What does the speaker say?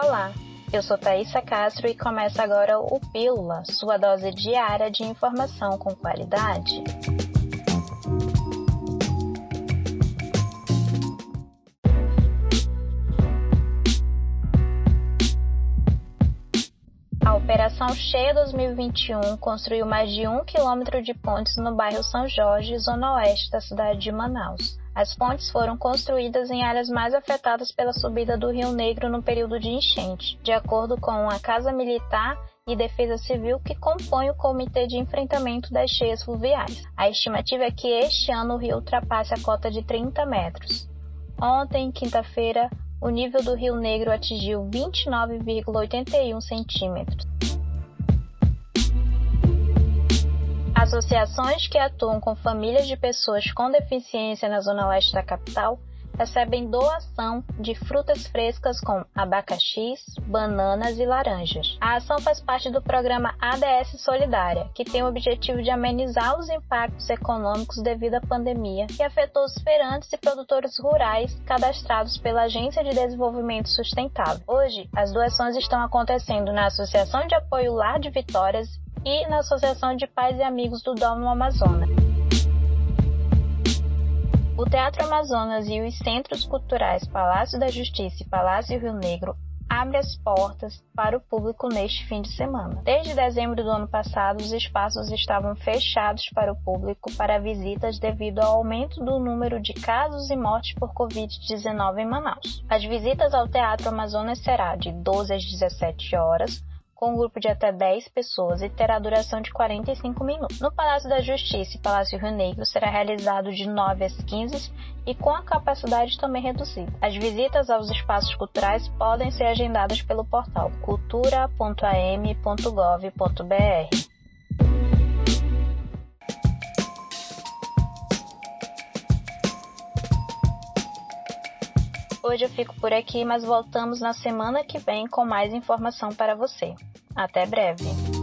Olá, eu sou Thaisa Castro e começa agora o Pílula, sua dose diária de informação com qualidade. A Operação Cheia 2021 construiu mais de um quilômetro de pontes no bairro São Jorge, zona oeste da cidade de Manaus. As pontes foram construídas em áreas mais afetadas pela subida do Rio Negro no período de enchente, de acordo com a Casa Militar e Defesa Civil que compõe o Comitê de Enfrentamento das Cheias Fluviais. A estimativa é que este ano o rio ultrapasse a cota de 30 metros. Ontem, quinta-feira, o nível do Rio Negro atingiu 29,81 centímetros. Associações que atuam com famílias de pessoas com deficiência na zona leste da capital recebem doação de frutas frescas com abacaxis, bananas e laranjas. A ação faz parte do programa ADS Solidária, que tem o objetivo de amenizar os impactos econômicos devido à pandemia que afetou os feirantes e produtores rurais cadastrados pela Agência de Desenvolvimento Sustentável. Hoje, as doações estão acontecendo na Associação de Apoio Lar de Vitórias e na Associação de Pais e Amigos do Domo Amazonas. O Teatro Amazonas e os Centros Culturais Palácio da Justiça e Palácio Rio Negro abrem as portas para o público neste fim de semana. Desde dezembro do ano passado, os espaços estavam fechados para o público para visitas devido ao aumento do número de casos e mortes por Covid-19 em Manaus. As visitas ao Teatro Amazonas será de 12 às 17 horas, com um grupo de até 10 pessoas e terá duração de 45 minutos. No Palácio da Justiça e Palácio Rio Negro será realizado de 9 às 15 e com a capacidade também reduzida. As visitas aos espaços culturais podem ser agendadas pelo portal cultura.am.gov.br. Hoje eu fico por aqui, mas voltamos na semana que vem com mais informação para você. Até breve!